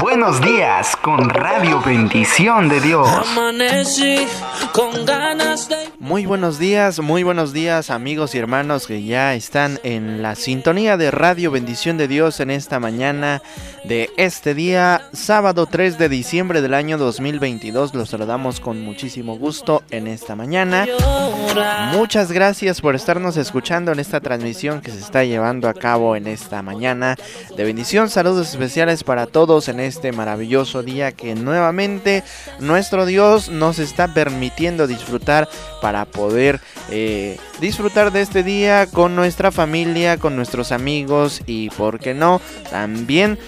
Buenos días con Radio Bendición de Dios. con ganas Muy buenos días, muy buenos días amigos y hermanos que ya están en la sintonía de Radio Bendición de Dios en esta mañana de este día, sábado 3 de diciembre del año 2022. Los saludamos con muchísimo gusto en esta mañana. Muchas gracias por estarnos escuchando en esta transmisión que se está llevando a cabo en esta mañana de bendición. Saludos especiales para todos en este maravilloso día que nuevamente nuestro Dios nos está permitiendo disfrutar para poder eh, disfrutar de este día con nuestra familia, con nuestros amigos y, por qué no, también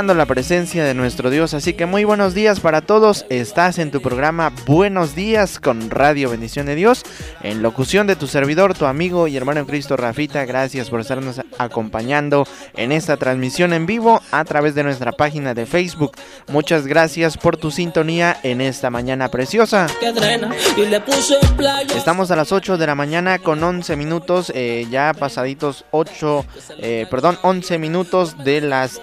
la presencia de nuestro Dios. Así que muy buenos días para todos. Estás en tu programa Buenos días con Radio Bendición de Dios. En locución de tu servidor, tu amigo y hermano en Cristo Rafita. Gracias por estarnos acompañando en esta transmisión en vivo a través de nuestra página de Facebook. Muchas gracias por tu sintonía en esta mañana preciosa. Estamos a las 8 de la mañana con 11 minutos, eh, ya pasaditos 8, eh, perdón, 11 minutos de las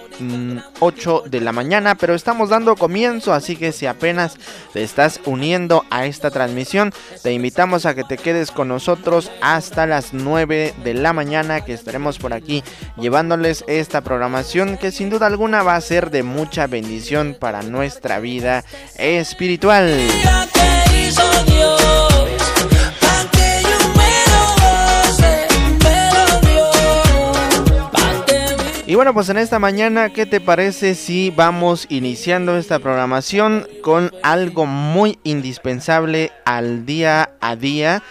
8 mm, de la mañana, pero estamos dando comienzo, así que si apenas te estás uniendo a esta transmisión, te invitamos a que te quedes con nosotros hasta las 9 de la mañana, que estaremos por aquí llevándoles esta programación que sin duda alguna va a ser de mucha bendición para nuestra vida espiritual. Y bueno, pues en esta mañana, ¿qué te parece si vamos iniciando esta programación con algo muy indispensable al día a día?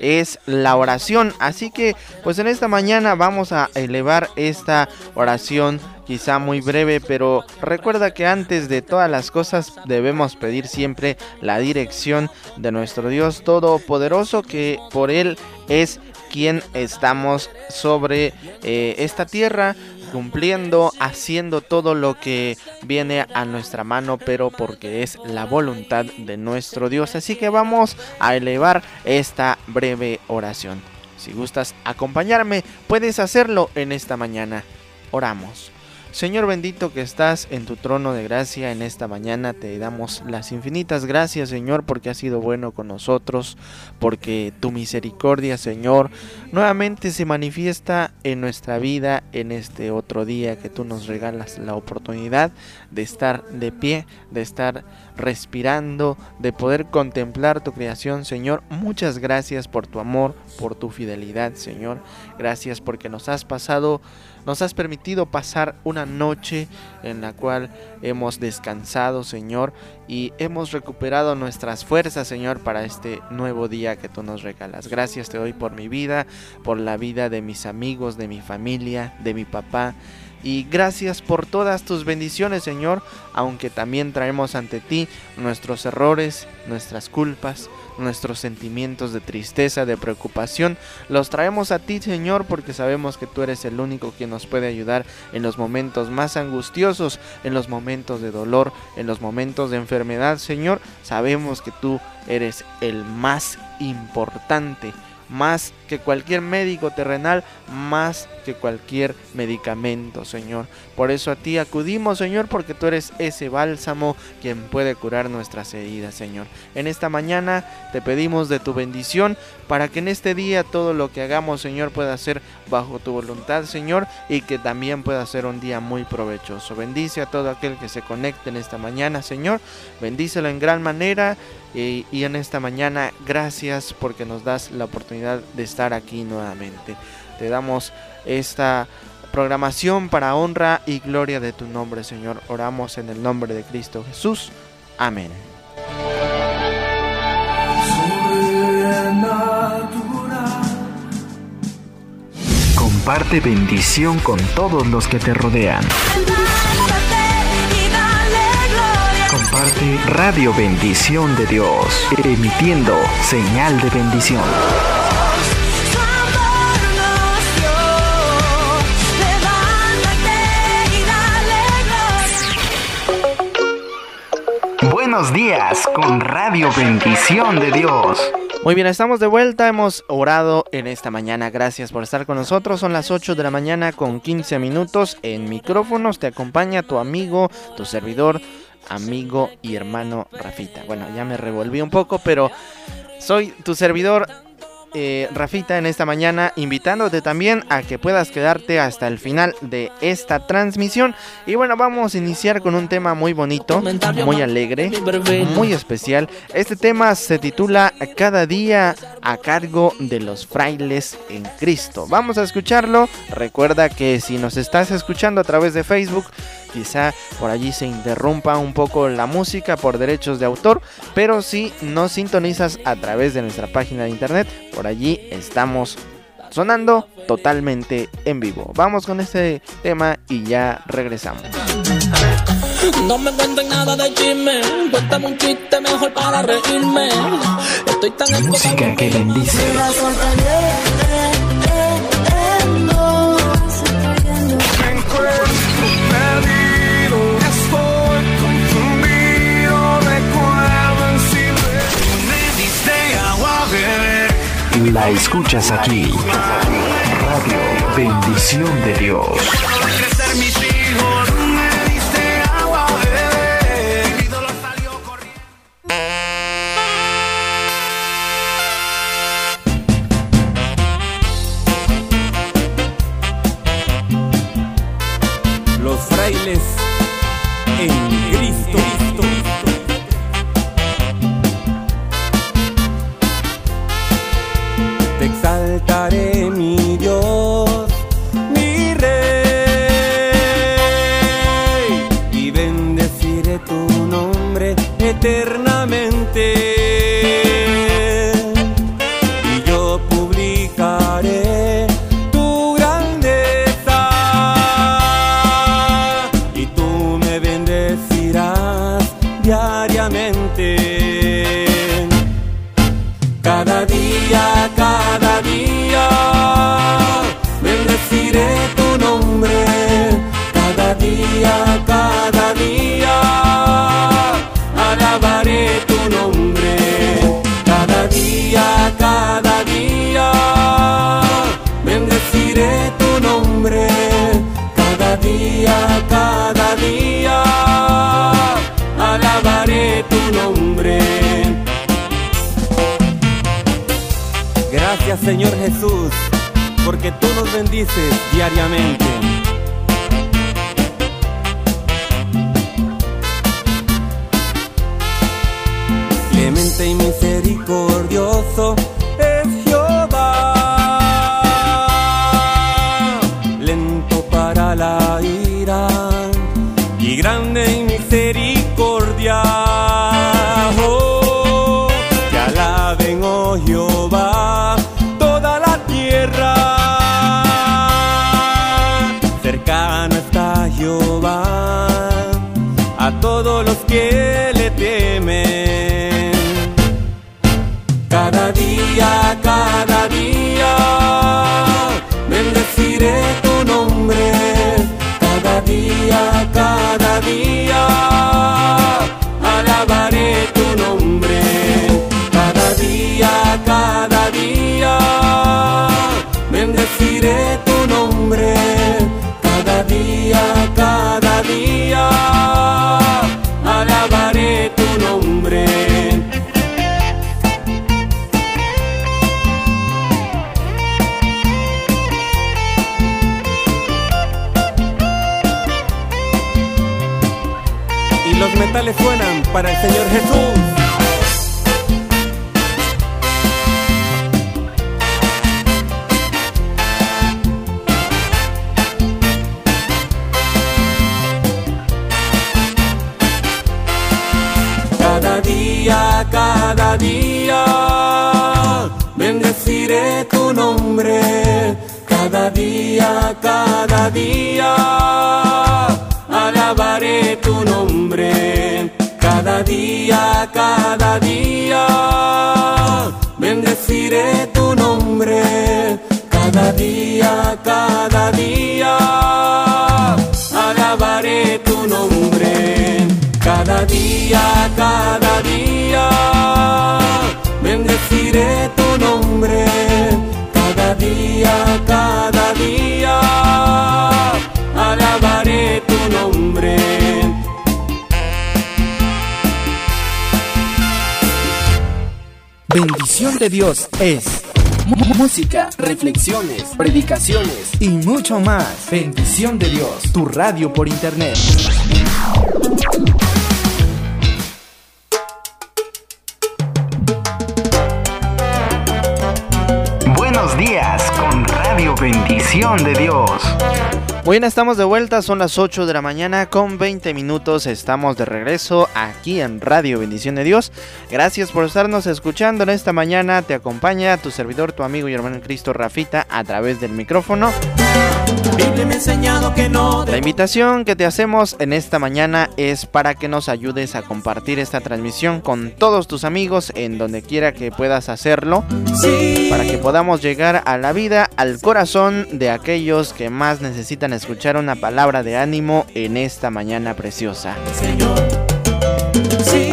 es la oración. Así que pues en esta mañana vamos a elevar esta oración quizá muy breve, pero recuerda que antes de todas las cosas debemos pedir siempre la dirección de nuestro Dios Todopoderoso, que por Él es quien estamos sobre eh, esta tierra cumpliendo, haciendo todo lo que viene a nuestra mano, pero porque es la voluntad de nuestro Dios. Así que vamos a elevar esta breve oración. Si gustas acompañarme, puedes hacerlo en esta mañana. Oramos. Señor bendito que estás en tu trono de gracia en esta mañana, te damos las infinitas gracias Señor porque has sido bueno con nosotros, porque tu misericordia Señor nuevamente se manifiesta en nuestra vida en este otro día que tú nos regalas la oportunidad de estar de pie, de estar respirando, de poder contemplar tu creación Señor. Muchas gracias por tu amor, por tu fidelidad Señor. Gracias porque nos has pasado nos has permitido pasar una noche en la cual hemos descansado, Señor, y hemos recuperado nuestras fuerzas, Señor, para este nuevo día que tú nos regalas. Gracias te doy por mi vida, por la vida de mis amigos, de mi familia, de mi papá. Y gracias por todas tus bendiciones, Señor, aunque también traemos ante ti nuestros errores, nuestras culpas, nuestros sentimientos de tristeza, de preocupación, los traemos a ti, Señor, porque sabemos que tú eres el único que nos puede ayudar en los momentos más angustiosos, en los momentos de dolor, en los momentos de enfermedad, Señor. Sabemos que tú eres el más importante más que cualquier médico terrenal, más que cualquier medicamento, Señor. Por eso a ti acudimos, Señor, porque tú eres ese bálsamo quien puede curar nuestras heridas, Señor. En esta mañana te pedimos de tu bendición para que en este día todo lo que hagamos, Señor, pueda ser bajo tu voluntad, Señor, y que también pueda ser un día muy provechoso. Bendice a todo aquel que se conecte en esta mañana, Señor. Bendícelo en gran manera. Y, y, en esta mañana, gracias porque nos das la oportunidad de estar aquí nuevamente. Te damos esta programación para honra y gloria de tu nombre, Señor. Oramos en el nombre de Cristo Jesús. Amén. Comparte bendición con todos los que te rodean. Comparte Radio Bendición de Dios, emitiendo señal de bendición. Buenos días con Radio Bendición de Dios. Muy bien, estamos de vuelta, hemos orado en esta mañana, gracias por estar con nosotros, son las 8 de la mañana con 15 minutos, en micrófonos te acompaña tu amigo, tu servidor, amigo y hermano Rafita. Bueno, ya me revolví un poco, pero soy tu servidor eh, Rafita en esta mañana, invitándote también a que puedas quedarte hasta el final de esta transmisión. Y bueno, vamos a iniciar con un tema muy bonito, muy alegre, muy especial. Este tema se titula Cada día a cargo de los frailes en Cristo. Vamos a escucharlo. Recuerda que si nos estás escuchando a través de Facebook, quizá por allí se interrumpa un poco la música por derechos de autor, pero si nos sintonizas a través de nuestra página de internet, por allí estamos sonando totalmente en vivo. Vamos con este tema y ya regresamos. No me cuenten nada de chisme, cuéntame un chiste mejor para reírme. Estoy tan Música que bendice. La escuchas aquí. Radio Bendición de Dios. Día, suenan para el Señor Jesús. Cada día, cada día, bendeciré tu nombre. Cada día, cada día, alabaré tu nombre. Cada día, cada día, bendeciré tu nombre. Cada día, cada día, alabaré tu nombre. Cada día, cada día, bendeciré tu nombre cada día, cada día. Nombre. Bendición de Dios es música, reflexiones, predicaciones y mucho más. Bendición de Dios, tu radio por internet. Buenos días con Radio Bendición de Dios. Bueno, estamos de vuelta, son las 8 de la mañana con 20 minutos, estamos de regreso aquí en Radio Bendición de Dios. Gracias por estarnos escuchando en esta mañana, te acompaña tu servidor, tu amigo y hermano en Cristo Rafita a través del micrófono. La invitación que te hacemos en esta mañana es para que nos ayudes a compartir esta transmisión con todos tus amigos en donde quiera que puedas hacerlo, para que podamos llegar a la vida, al corazón de aquellos que más necesitan escuchar una palabra de ánimo en esta mañana preciosa.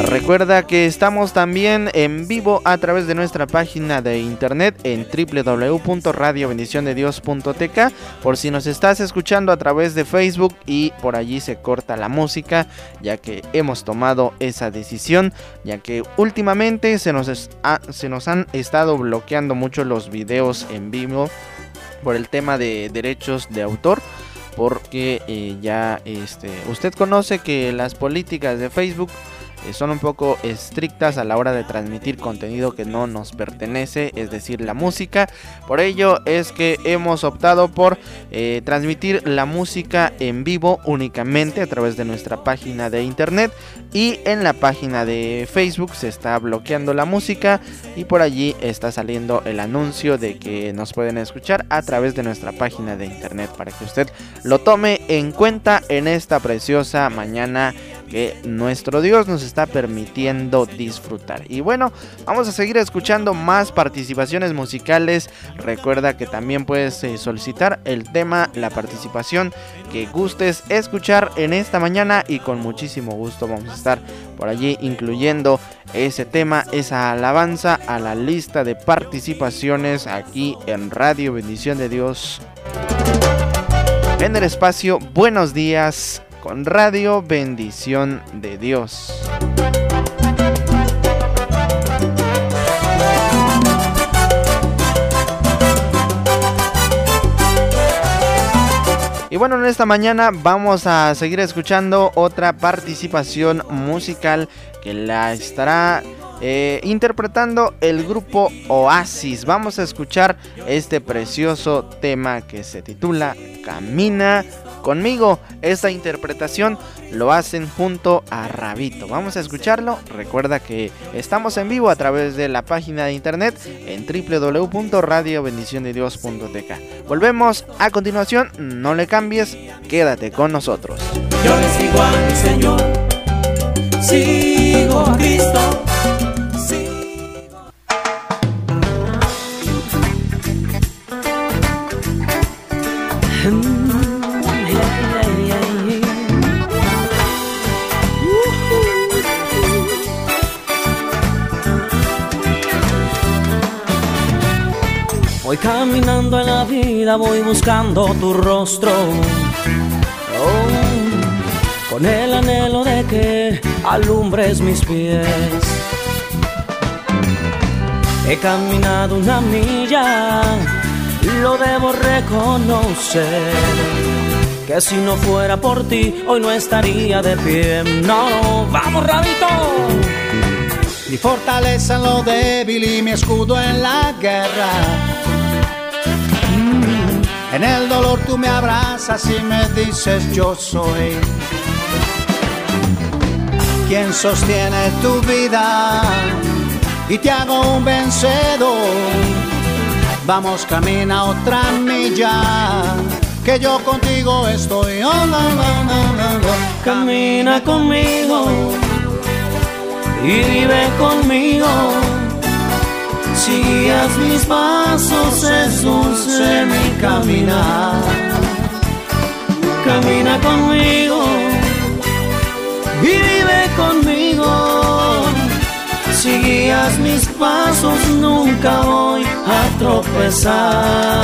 Recuerda que estamos también en vivo a través de nuestra página de internet en www.radiobendiciondedios.tk por si nos estás escuchando a través de Facebook y por allí se corta la música ya que hemos tomado esa decisión ya que últimamente se nos, se nos han estado bloqueando mucho los videos en vivo por el tema de derechos de autor porque eh, ya este usted conoce que las políticas de Facebook son un poco estrictas a la hora de transmitir contenido que no nos pertenece, es decir, la música. Por ello es que hemos optado por eh, transmitir la música en vivo únicamente a través de nuestra página de internet y en la página de Facebook se está bloqueando la música y por allí está saliendo el anuncio de que nos pueden escuchar a través de nuestra página de internet para que usted lo tome en cuenta en esta preciosa mañana que nuestro Dios nos está permitiendo disfrutar. Y bueno, vamos a seguir escuchando más participaciones musicales. Recuerda que también puedes eh, solicitar el tema, la participación que gustes escuchar en esta mañana y con muchísimo gusto vamos a estar por allí incluyendo ese tema, esa alabanza a la lista de participaciones aquí en Radio Bendición de Dios. En el espacio Buenos días Radio Bendición de Dios. Y bueno, en esta mañana vamos a seguir escuchando otra participación musical que la estará eh, interpretando el grupo Oasis. Vamos a escuchar este precioso tema que se titula Camina conmigo. Esta interpretación lo hacen junto a Rabito. Vamos a escucharlo. Recuerda que estamos en vivo a través de la página de internet en www.radiobendiciondedios.tk. Volvemos a continuación. No le cambies. Quédate con nosotros. Yo le sigo a mi Señor. Sigo a Cristo. Caminando en la vida, voy buscando tu rostro. Oh, con el anhelo de que alumbres mis pies. He caminado una milla, lo debo reconocer. Que si no fuera por ti, hoy no estaría de pie. No, vamos, rabito. Mi fortaleza en lo débil y mi escudo en la guerra. En el dolor tú me abrazas y me dices yo soy quien sostiene tu vida y te hago un vencedor. Vamos, camina otra milla, que yo contigo estoy. Oh, camina conmigo y vive conmigo si guías mis pasos es dulce mi caminar. Camina conmigo y vive conmigo. Si guías mis pasos nunca voy a tropezar.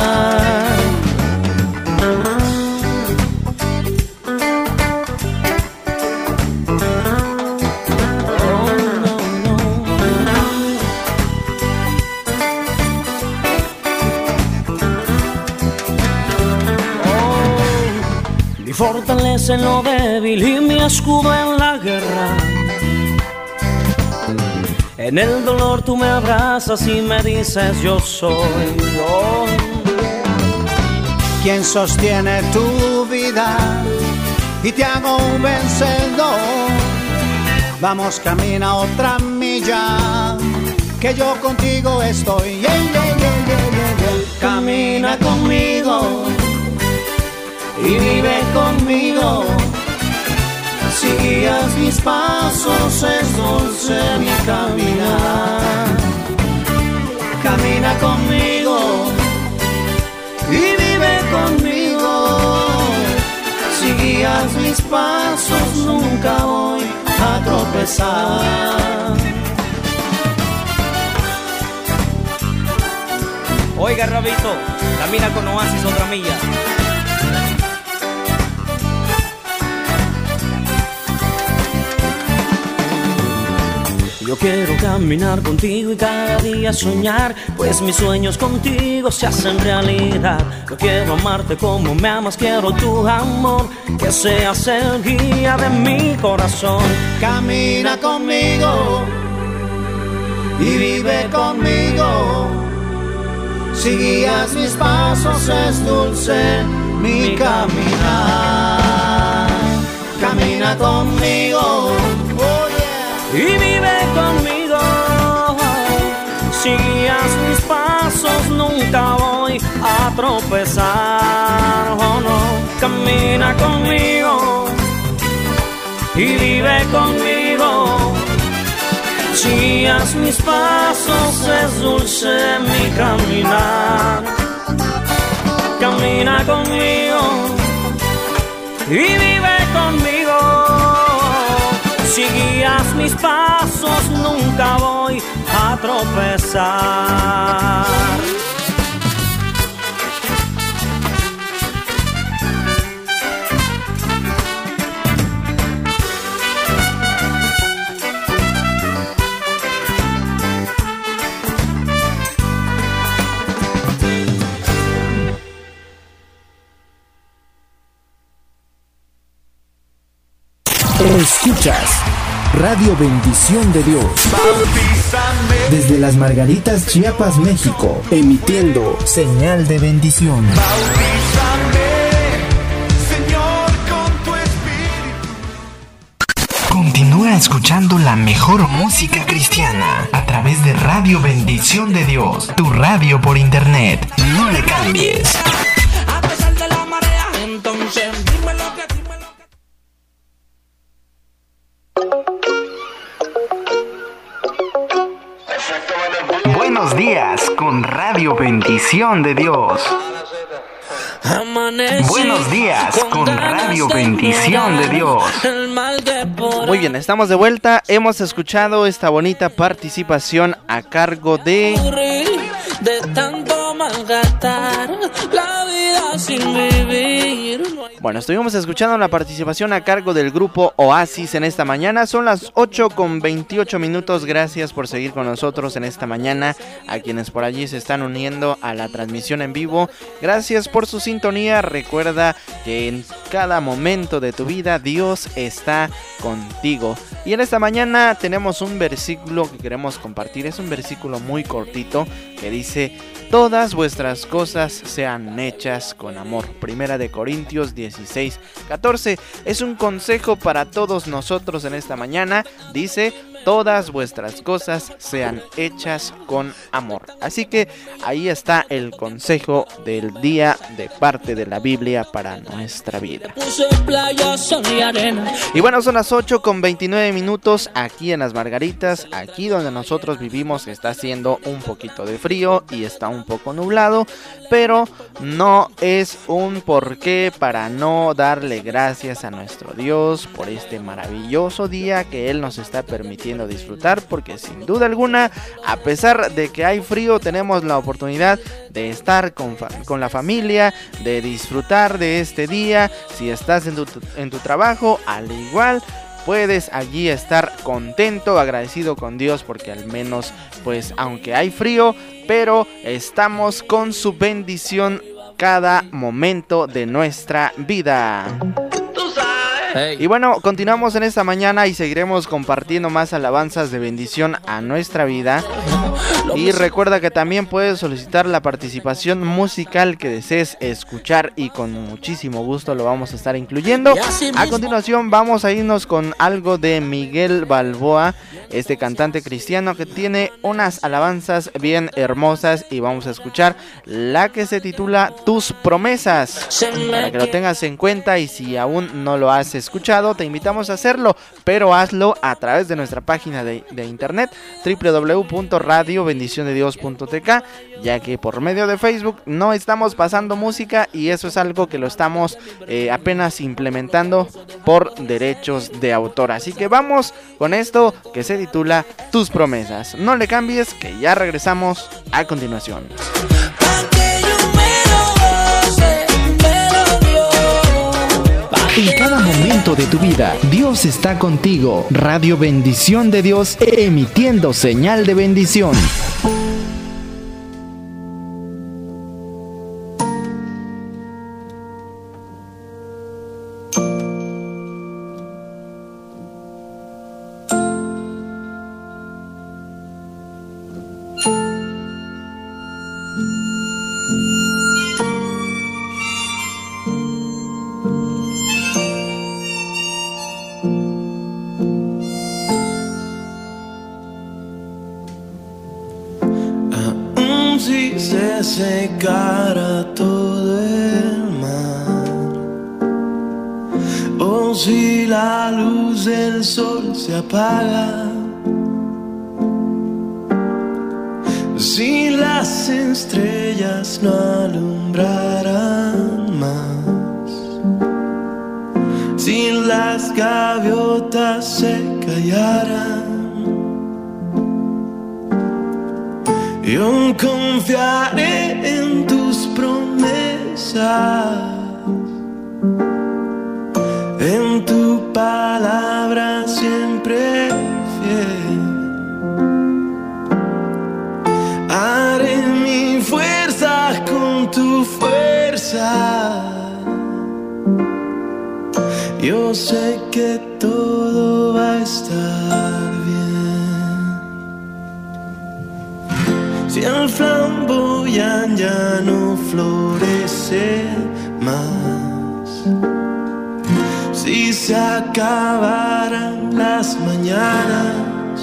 Fortaleza en lo débil y mi escudo en la guerra. En el dolor tú me abrazas y me dices yo soy yo. Quien sostiene tu vida y te hago un vencedor. Vamos, camina otra milla, que yo contigo estoy. Camina conmigo y vive conmigo. Si guías mis pasos es dulce mi caminar. Camina conmigo y vive conmigo. Si guías mis pasos nunca voy a tropezar. Oiga, Rabito, camina con Oasis otra milla. Yo quiero caminar contigo y cada día soñar, pues mis sueños contigo se hacen realidad. Yo quiero amarte como me amas, quiero tu amor, que seas el guía de mi corazón. Camina conmigo y vive conmigo. Si guías mis pasos es dulce mi caminar. Camina conmigo y vive conmigo. Si guías mis pasos, nunca voy a tropezar. Oh no, camina conmigo y vive conmigo. Si guías mis pasos, es dulce mi caminar. Camina conmigo y vive conmigo. Si guías mis pasos nunca voy tropezar. Escuchas Radio Bendición de Dios. Desde las Margaritas, Chiapas, México. Emitiendo señal de bendición. Señor, con tu espíritu. Continúa escuchando la mejor música cristiana a través de Radio Bendición de Dios, tu radio por internet. No le cambies. A pesar de la marea, entonces Buenos días con Radio Bendición de Dios. Amanecí Buenos días con Radio Bendición de Dios. Muy bien, estamos de vuelta. Hemos escuchado esta bonita participación a cargo de aburrir de tanto malgastar la Bueno, estuvimos escuchando la participación a cargo del grupo Oasis en esta mañana. Son las 8 con 28 minutos. Gracias por seguir con nosotros en esta mañana. A quienes por allí se están uniendo a la transmisión en vivo. Gracias por su sintonía. Recuerda que en cada momento de tu vida Dios está contigo. Y en esta mañana tenemos un versículo que queremos compartir. Es un versículo muy cortito que dice todas vuestras cosas sean hechas con amor. Primera de Corintios 16, 14. Es un consejo para todos nosotros en esta mañana. Dice, todas vuestras cosas sean hechas con amor. Así que ahí está el consejo del día de parte de la Biblia para nuestra vida. y bueno, son las 8 con 29 minutos aquí en las Margaritas, aquí donde nosotros vivimos está haciendo un poquito de frío y está un poco nublado, pero no es un porqué para no darle gracias a nuestro Dios por este maravilloso día que Él nos está permitiendo disfrutar, porque sin duda alguna, a pesar de que hay frío, tenemos la oportunidad de estar con, con la familia, de disfrutar de este día. Si estás en tu, en tu trabajo, al igual puedes allí estar contento, agradecido con Dios porque al menos pues aunque hay frío, pero estamos con su bendición cada momento de nuestra vida. Y bueno, continuamos en esta mañana y seguiremos compartiendo más alabanzas de bendición a nuestra vida. Y recuerda que también puedes solicitar la participación musical que desees escuchar y con muchísimo gusto lo vamos a estar incluyendo. A continuación vamos a irnos con algo de Miguel Balboa, este cantante cristiano que tiene unas alabanzas bien hermosas y vamos a escuchar la que se titula Tus promesas. Para que lo tengas en cuenta y si aún no lo has escuchado, te invitamos a hacerlo, pero hazlo a través de nuestra página de, de internet www.radiobendiciondedios.tk, ya que por medio de Facebook no estamos pasando música y eso es algo que lo estamos eh, apenas implementando por derechos de autor. Así que vamos con esto que se titula Tus promesas. No le cambies, que ya regresamos a continuación. Momento de tu vida, Dios está contigo. Radio Bendición de Dios, emitiendo señal de bendición. En tu palabra siempre fiel. Haré mi fuerza con tu fuerza. Yo sé que todo va a estar bien. Si el flamboyán ya no florece acabaran las mañanas,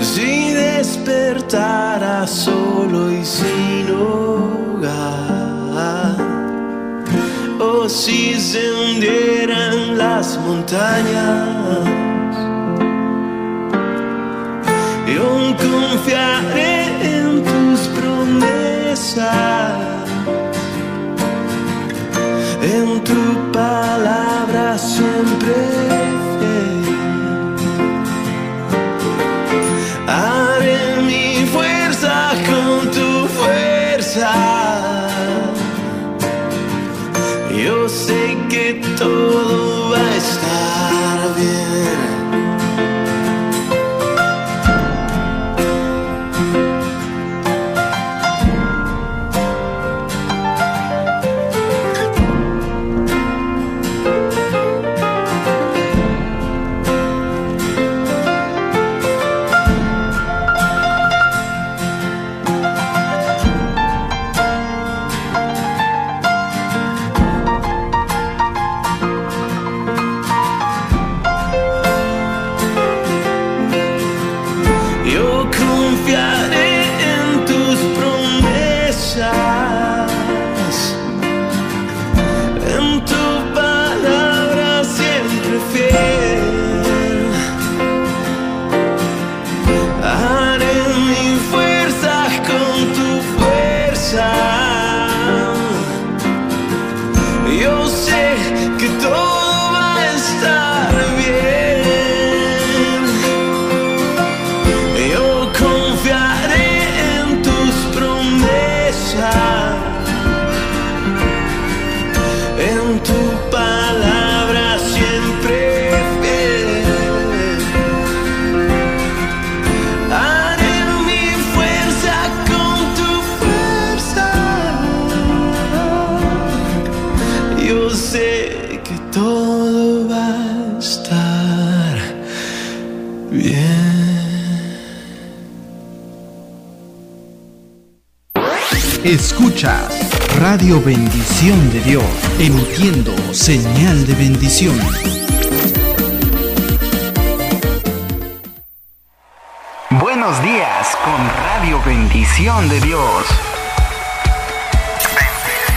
si despertara solo y sin hogar, o si se hundieran las montañas. Yo confiaré en tus promesas,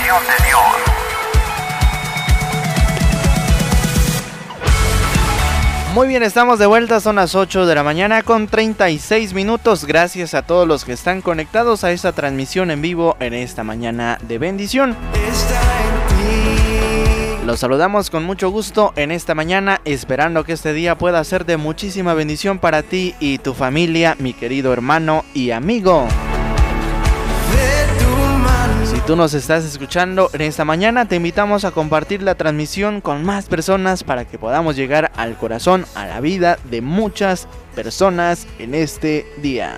Bendición de Dios. Muy bien, estamos de vuelta, son las 8 de la mañana con 36 minutos. Gracias a todos los que están conectados a esta transmisión en vivo en esta mañana de bendición. Los saludamos con mucho gusto en esta mañana, esperando que este día pueda ser de muchísima bendición para ti y tu familia, mi querido hermano y amigo tú nos estás escuchando en esta mañana, te invitamos a compartir la transmisión con más personas para que podamos llegar al corazón, a la vida de muchas personas en este día.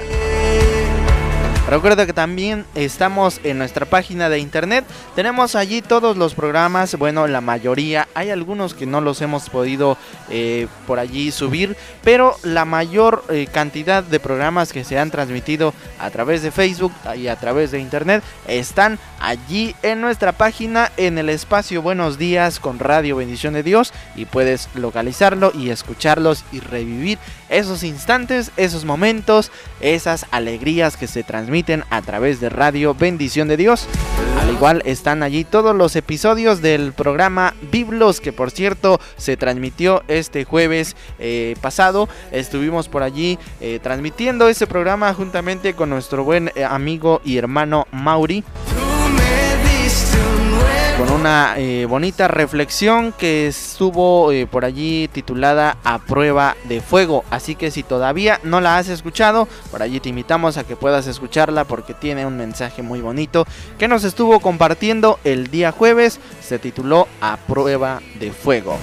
Recuerda que también estamos en nuestra página de internet. Tenemos allí todos los programas, bueno, la mayoría. Hay algunos que no los hemos podido eh, por allí subir, pero la mayor eh, cantidad de programas que se han transmitido a través de Facebook y a través de internet están allí en nuestra página en el espacio Buenos Días con Radio Bendición de Dios y puedes localizarlo y escucharlos y revivir esos instantes, esos momentos, esas alegrías que se transmiten a través de Radio Bendición de Dios. Al igual están allí todos los episodios del programa Biblos, que por cierto se transmitió este jueves eh, pasado. Estuvimos por allí eh, transmitiendo ese programa juntamente con nuestro buen eh, amigo y hermano Mauri con una eh, bonita reflexión que estuvo eh, por allí titulada A prueba de fuego. Así que si todavía no la has escuchado, por allí te invitamos a que puedas escucharla porque tiene un mensaje muy bonito que nos estuvo compartiendo el día jueves. Se tituló A prueba de fuego.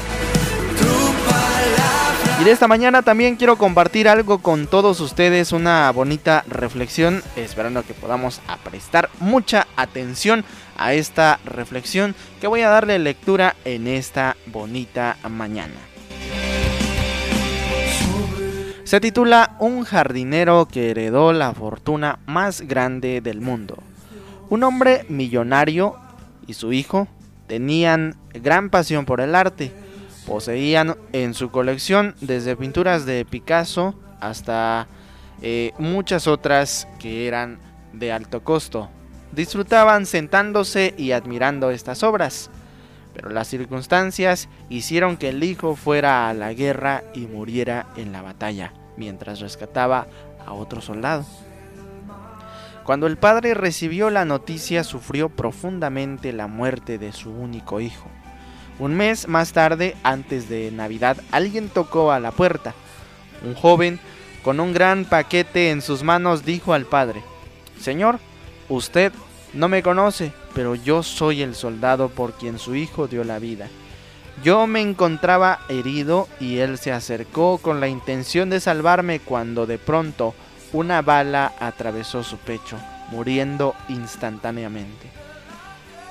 Y de esta mañana también quiero compartir algo con todos ustedes, una bonita reflexión, esperando que podamos prestar mucha atención a esta reflexión que voy a darle lectura en esta bonita mañana. Se titula Un jardinero que heredó la fortuna más grande del mundo. Un hombre millonario y su hijo tenían gran pasión por el arte. Poseían en su colección desde pinturas de Picasso hasta eh, muchas otras que eran de alto costo disfrutaban sentándose y admirando estas obras. Pero las circunstancias hicieron que el hijo fuera a la guerra y muriera en la batalla, mientras rescataba a otro soldado. Cuando el padre recibió la noticia sufrió profundamente la muerte de su único hijo. Un mes más tarde, antes de Navidad, alguien tocó a la puerta. Un joven, con un gran paquete en sus manos, dijo al padre, Señor, usted no me conoce, pero yo soy el soldado por quien su hijo dio la vida. Yo me encontraba herido y él se acercó con la intención de salvarme cuando de pronto una bala atravesó su pecho, muriendo instantáneamente.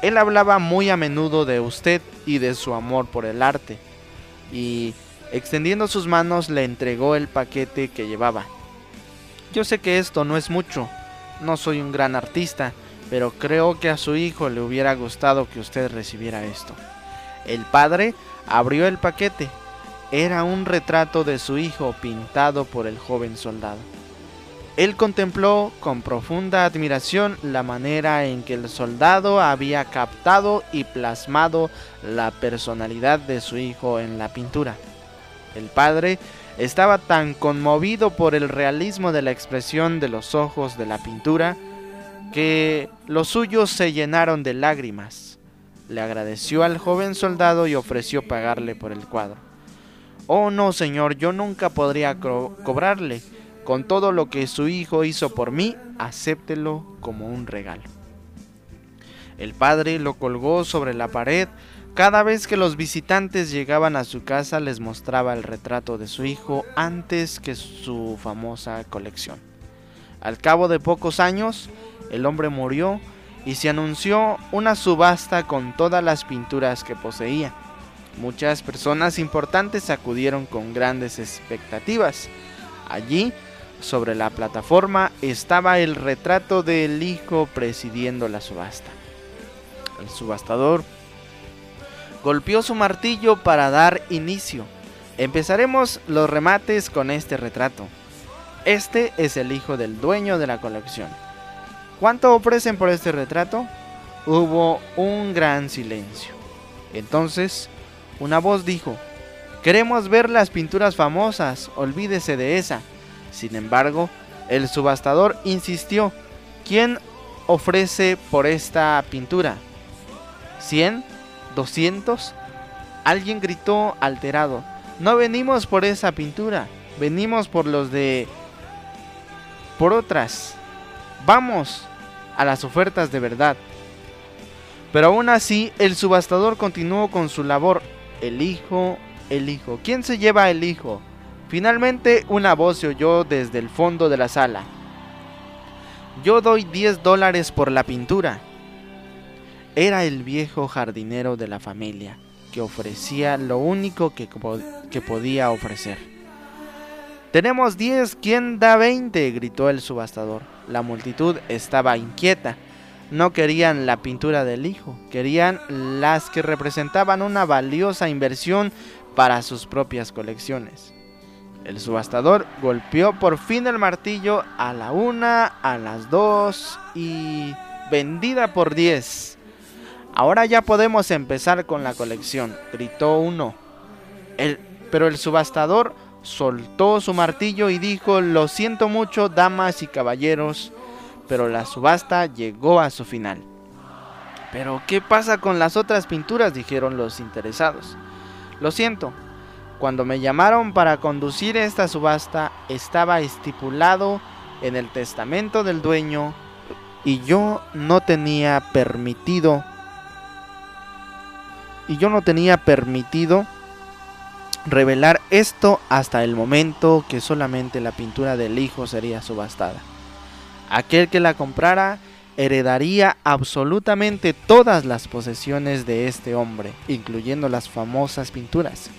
Él hablaba muy a menudo de usted y de su amor por el arte, y extendiendo sus manos le entregó el paquete que llevaba. Yo sé que esto no es mucho, no soy un gran artista, pero creo que a su hijo le hubiera gustado que usted recibiera esto. El padre abrió el paquete. Era un retrato de su hijo pintado por el joven soldado. Él contempló con profunda admiración la manera en que el soldado había captado y plasmado la personalidad de su hijo en la pintura. El padre estaba tan conmovido por el realismo de la expresión de los ojos de la pintura que los suyos se llenaron de lágrimas. Le agradeció al joven soldado y ofreció pagarle por el cuadro. Oh no, señor, yo nunca podría cobrarle. Con todo lo que su hijo hizo por mí, acéptelo como un regalo. El padre lo colgó sobre la pared. Cada vez que los visitantes llegaban a su casa les mostraba el retrato de su hijo antes que su famosa colección. Al cabo de pocos años, el hombre murió y se anunció una subasta con todas las pinturas que poseía. Muchas personas importantes acudieron con grandes expectativas. Allí sobre la plataforma estaba el retrato del hijo presidiendo la subasta. El subastador golpeó su martillo para dar inicio. Empezaremos los remates con este retrato. Este es el hijo del dueño de la colección. ¿Cuánto ofrecen por este retrato? Hubo un gran silencio. Entonces, una voz dijo, queremos ver las pinturas famosas, olvídese de esa. Sin embargo, el subastador insistió, ¿quién ofrece por esta pintura? ¿100? ¿200? Alguien gritó alterado, no venimos por esa pintura, venimos por los de... por otras. Vamos a las ofertas de verdad. Pero aún así, el subastador continuó con su labor. El hijo, el hijo. ¿Quién se lleva el hijo? Finalmente una voz se oyó desde el fondo de la sala. Yo doy 10 dólares por la pintura. Era el viejo jardinero de la familia, que ofrecía lo único que, que podía ofrecer. Tenemos 10, ¿quién da 20? gritó el subastador. La multitud estaba inquieta. No querían la pintura del hijo, querían las que representaban una valiosa inversión para sus propias colecciones. El subastador golpeó por fin el martillo a la una, a las dos y vendida por diez. Ahora ya podemos empezar con la colección, gritó uno. Pero el subastador soltó su martillo y dijo, lo siento mucho, damas y caballeros, pero la subasta llegó a su final. Pero, ¿qué pasa con las otras pinturas? dijeron los interesados. Lo siento, cuando me llamaron para conducir esta subasta estaba estipulado en el testamento del dueño y yo no tenía permitido y yo no tenía permitido revelar esto hasta el momento que solamente la pintura del hijo sería subastada. Aquel que la comprara heredaría absolutamente todas las posesiones de este hombre, incluyendo las famosas pinturas.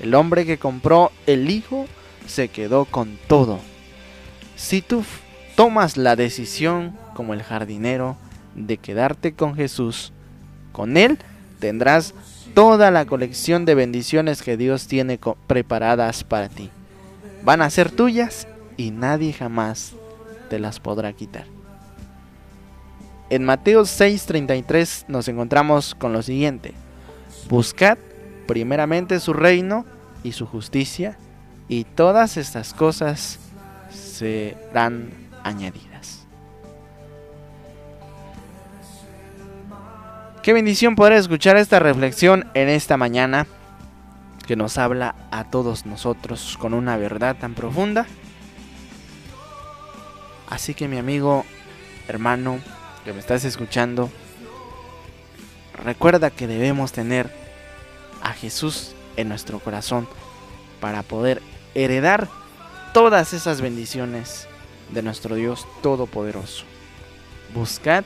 El hombre que compró el hijo se quedó con todo. Si tú tomas la decisión, como el jardinero, de quedarte con Jesús, con Él tendrás toda la colección de bendiciones que Dios tiene preparadas para ti. Van a ser tuyas y nadie jamás te las podrá quitar. En Mateo 6:33 nos encontramos con lo siguiente. Buscad primeramente su reino y su justicia y todas estas cosas serán añadidas. Qué bendición poder escuchar esta reflexión en esta mañana que nos habla a todos nosotros con una verdad tan profunda. Así que mi amigo, hermano, que me estás escuchando, recuerda que debemos tener a Jesús en nuestro corazón para poder heredar todas esas bendiciones de nuestro Dios Todopoderoso. Buscad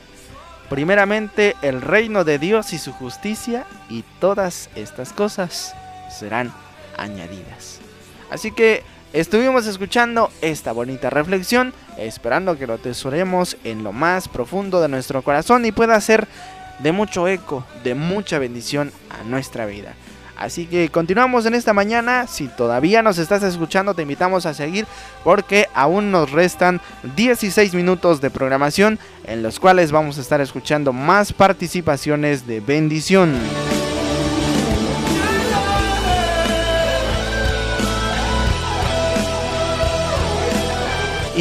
primeramente el reino de Dios y su justicia y todas estas cosas serán añadidas. Así que estuvimos escuchando esta bonita reflexión, esperando que lo atesoremos en lo más profundo de nuestro corazón y pueda ser de mucho eco, de mucha bendición a nuestra vida. Así que continuamos en esta mañana. Si todavía nos estás escuchando, te invitamos a seguir porque aún nos restan 16 minutos de programación en los cuales vamos a estar escuchando más participaciones de bendición.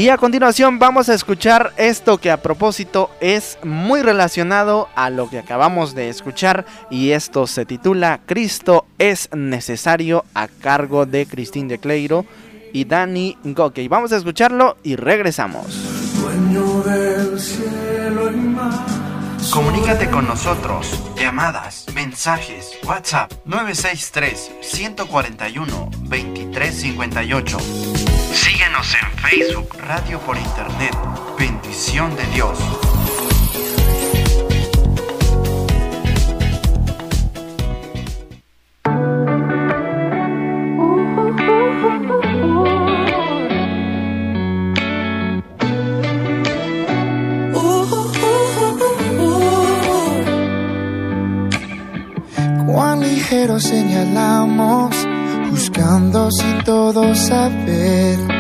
Y a continuación vamos a escuchar esto que a propósito es muy relacionado a lo que acabamos de escuchar y esto se titula Cristo es necesario a cargo de Cristín de Cleiro y Dani Gokey. Vamos a escucharlo y regresamos. Comunícate con nosotros. Llamadas, mensajes, WhatsApp 963 141 2358. En Facebook, Radio por Internet, Bendición de Dios. Cuán ligero señalamos, buscando sin todo saber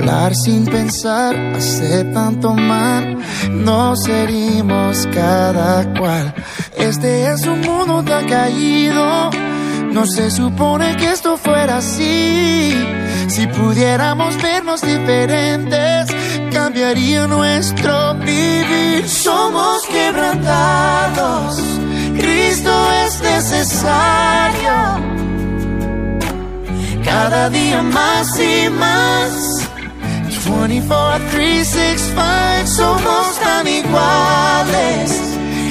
Hablar sin pensar, aceptan tomar, nos herimos cada cual. Este es un mundo tan caído, no se supone que esto fuera así. Si pudiéramos vernos diferentes, cambiaría nuestro vivir. Somos quebrantados, Cristo es necesario. Cada día más y más. 24, 365 somos tan iguales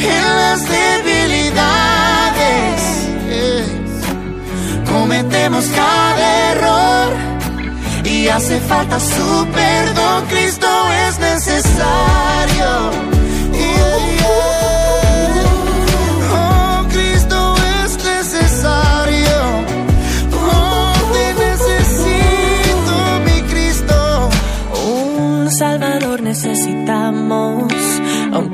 en las debilidades. Cometemos cada error y hace falta su perdón. Cristo es necesario.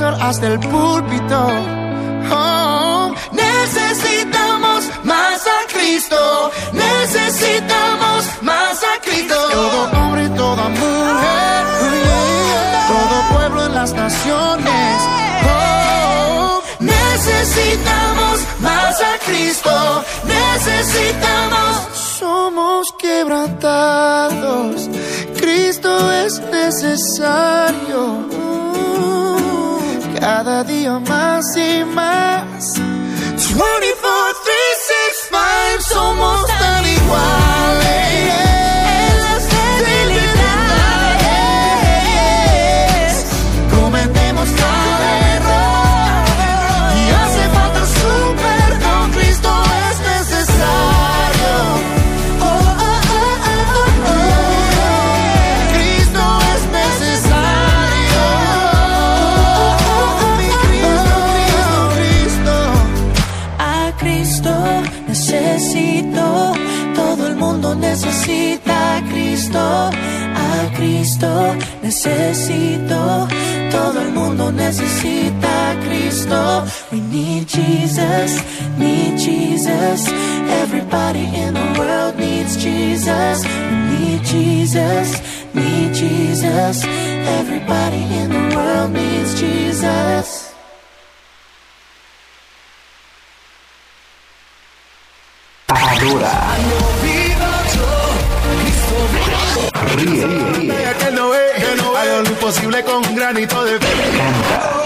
Hasta el púlpito. Oh, Necesitamos más a Cristo. Necesitamos más a Cristo. todo hombre y toda mujer, todo pueblo en las naciones. Oh, Necesitamos más a Cristo. Necesitamos. somos quebrantados, Cristo es necesario. Cada día más y más. 24, necesita Cristo. We need Jesus, need Jesus. Everybody in the world needs Jesus. We need Jesus, need Jesus. Everybody in the world needs Jesus. Adora. Ríe, ríe, que no ve, que no ve lo imposible con un granito de canta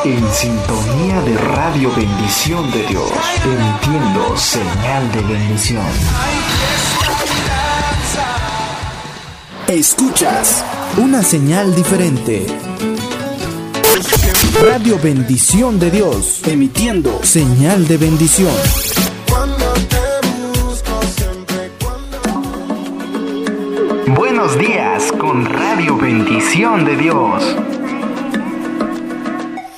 en sintonía de Radio Bendición de Dios, emitiendo señal de bendición. Escuchas una señal diferente. Radio Bendición de Dios, emitiendo señal de bendición. Buenos días con Radio Bendición de Dios.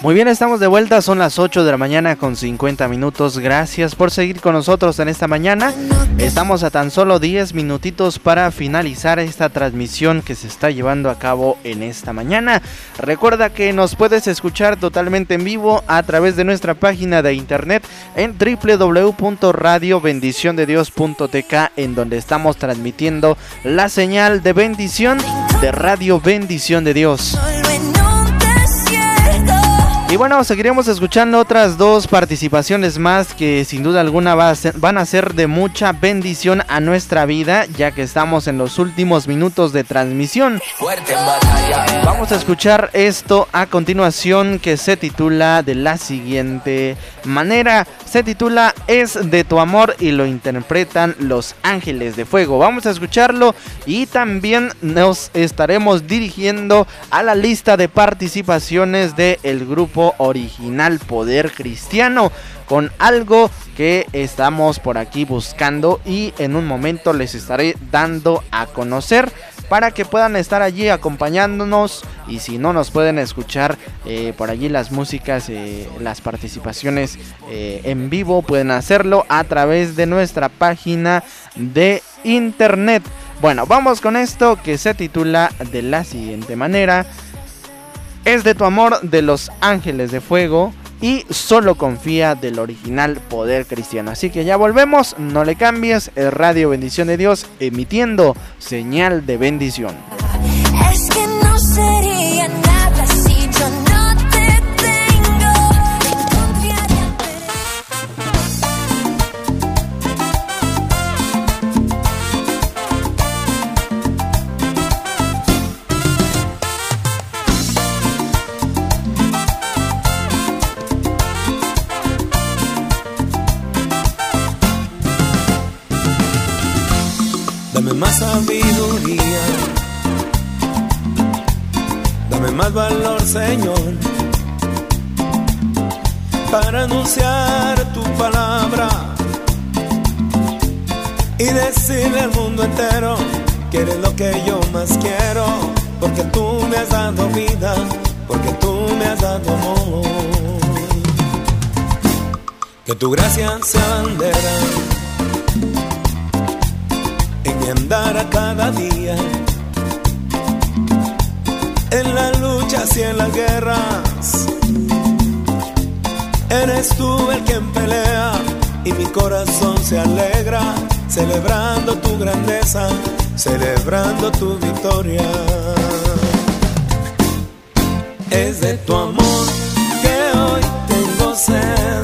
Muy bien, estamos de vuelta, son las 8 de la mañana con 50 minutos. Gracias por seguir con nosotros en esta mañana. Estamos a tan solo 10 minutitos para finalizar esta transmisión que se está llevando a cabo en esta mañana. Recuerda que nos puedes escuchar totalmente en vivo a través de nuestra página de internet en www.radiobendiciondedios.tk en donde estamos transmitiendo la señal de bendición de Radio Bendición de Dios. Y bueno, seguiremos escuchando otras dos participaciones más que sin duda alguna van a ser de mucha bendición a nuestra vida, ya que estamos en los últimos minutos de transmisión. Vamos a escuchar esto a continuación que se titula de la siguiente manera. Se titula Es de tu amor y lo interpretan Los Ángeles de Fuego. Vamos a escucharlo y también nos estaremos dirigiendo a la lista de participaciones del grupo original Poder Cristiano con algo que estamos por aquí buscando y en un momento les estaré dando a conocer para que puedan estar allí acompañándonos y si no nos pueden escuchar eh, por allí las músicas, eh, las participaciones eh, en vivo pueden hacerlo a través de nuestra página de internet. Bueno, vamos con esto que se titula de la siguiente manera. Es de tu amor de los ángeles de fuego y solo confía del original poder cristiano. Así que ya volvemos, no le cambies, Radio Bendición de Dios emitiendo señal de bendición. Es que no sería Dame más valor, Señor, para anunciar tu palabra y decirle al mundo entero que eres lo que yo más quiero, porque tú me has dado vida, porque tú me has dado amor. Que tu gracia sea bandera en mi andar a cada día. En las luchas y en las guerras, eres tú el quien pelea y mi corazón se alegra, celebrando tu grandeza, celebrando tu victoria. Es de tu amor que hoy tengo sed,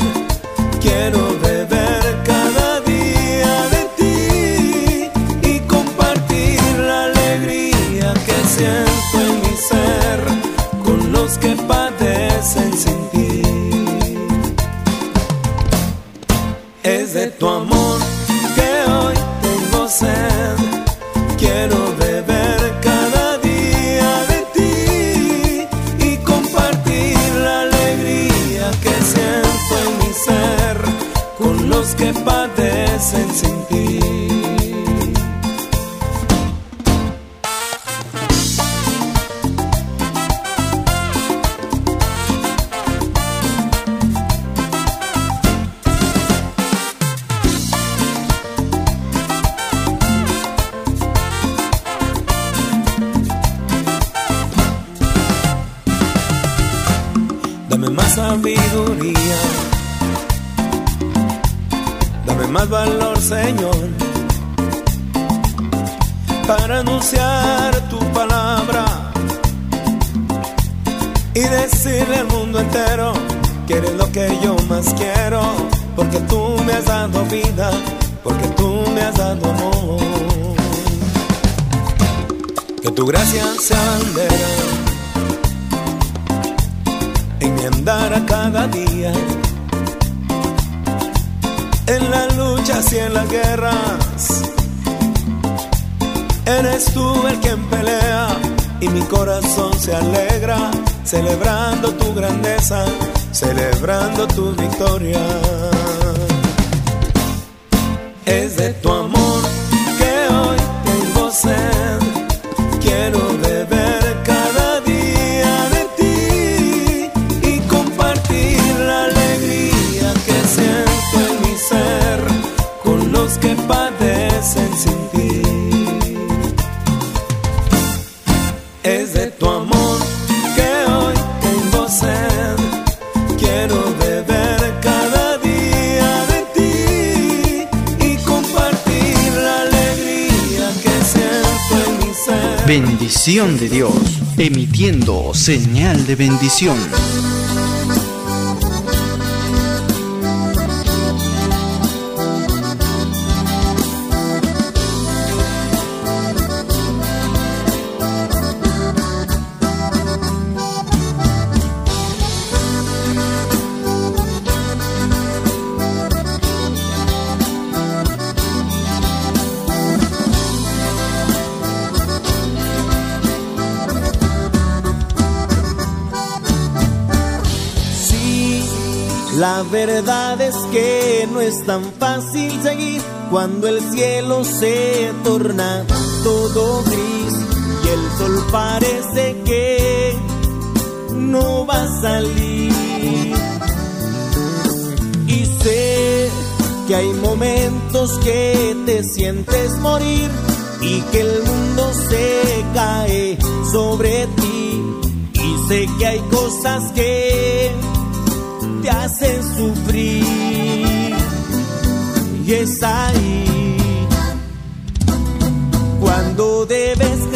quiero beber porque tú me has dado amor. Que tu gracia sea bandera en mi andar cada día. En las luchas y en las guerras, eres tú el quien pelea y mi corazón se alegra, celebrando tu grandeza, celebrando tu victoria. Es de tu De Dios, emitiendo señal de bendición. Verdad es que no es tan fácil seguir cuando el cielo se torna todo gris y el sol parece que no va a salir. Y sé que hay momentos que te sientes morir y que el mundo se cae sobre ti. Y sé que hay cosas que hacen sufrir. Y es ahí cuando debes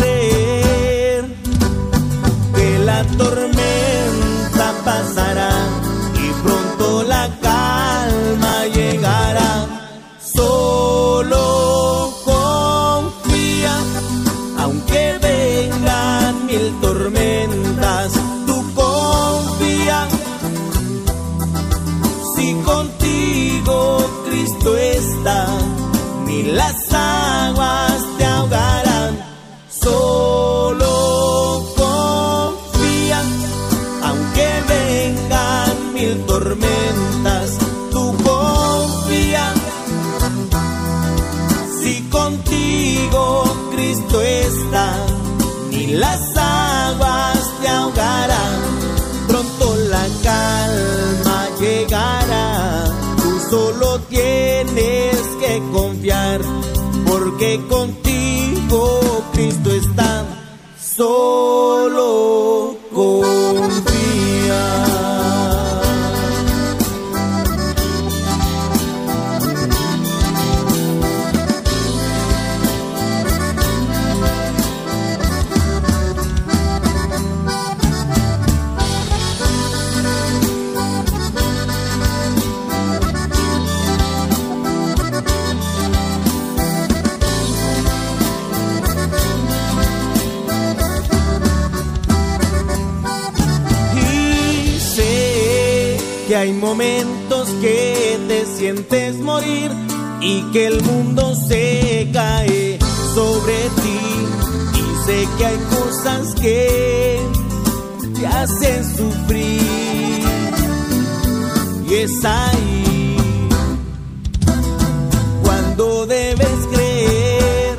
que te sientes morir y que el mundo se cae sobre ti. Y sé que hay cosas que te hacen sufrir. Y es ahí cuando debes creer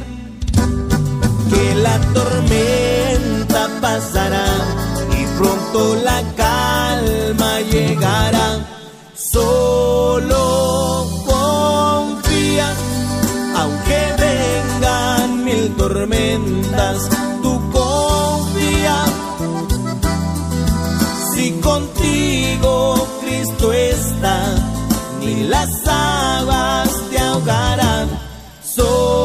que la tormenta pasará y pronto la calma llegará. Solo confía, aunque vengan mil tormentas, tú confía. Si contigo Cristo está, ni las aguas te ahogarán. Solo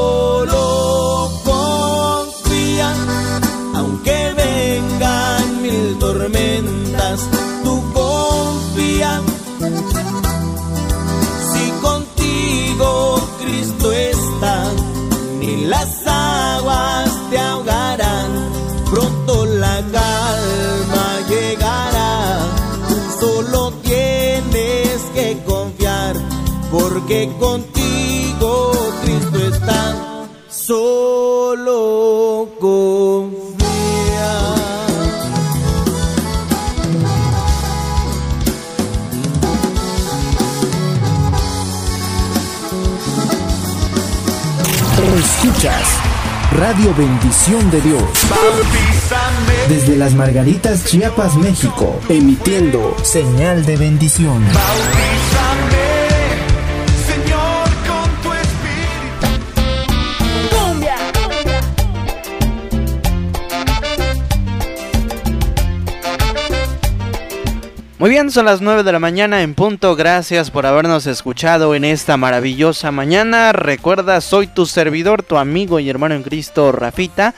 contigo Cristo está. Solo confía. Escuchas Radio Bendición de Dios desde las Margaritas, Chiapas, México, emitiendo señal de bendición. Muy bien, son las 9 de la mañana en punto. Gracias por habernos escuchado en esta maravillosa mañana. Recuerda, soy tu servidor, tu amigo y hermano en Cristo, Rafita.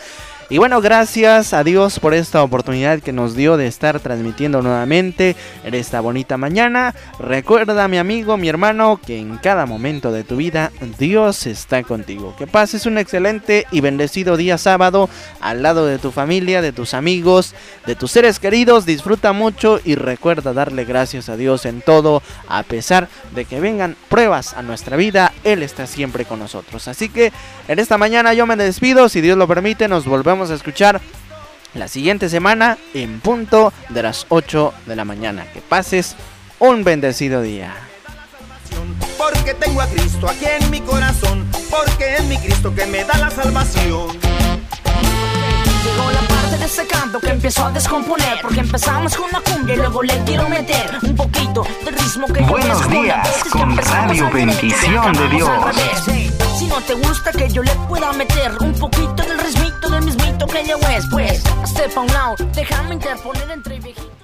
Y bueno, gracias a Dios por esta oportunidad que nos dio de estar transmitiendo nuevamente en esta bonita mañana. Recuerda, mi amigo, mi hermano, que en cada momento de tu vida Dios está contigo. Que pases un excelente y bendecido día sábado al lado de tu familia, de tus amigos, de tus seres queridos. Disfruta mucho y recuerda darle gracias a Dios en todo, a pesar de que vengan pruebas a nuestra vida. Él está siempre con nosotros. Así que en esta mañana yo me despido. Si Dios lo permite, nos volvemos a escuchar la siguiente semana en punto de las 8 de la mañana. Que pases un bendecido día. Porque tengo a Cristo aquí en mi corazón, porque es mi Cristo que me da la salvación. Parte de ese canto que empezó a descomponer Porque empezamos con una cumbia y luego le quiero meter Un poquito de ritmo que Buenos días, Es con Radio Bendición de Dios. Si no te gusta que yo le pueda meter Un poquito del ritmito del mismito que es Pues, step on now, déjame interponer entre viejitos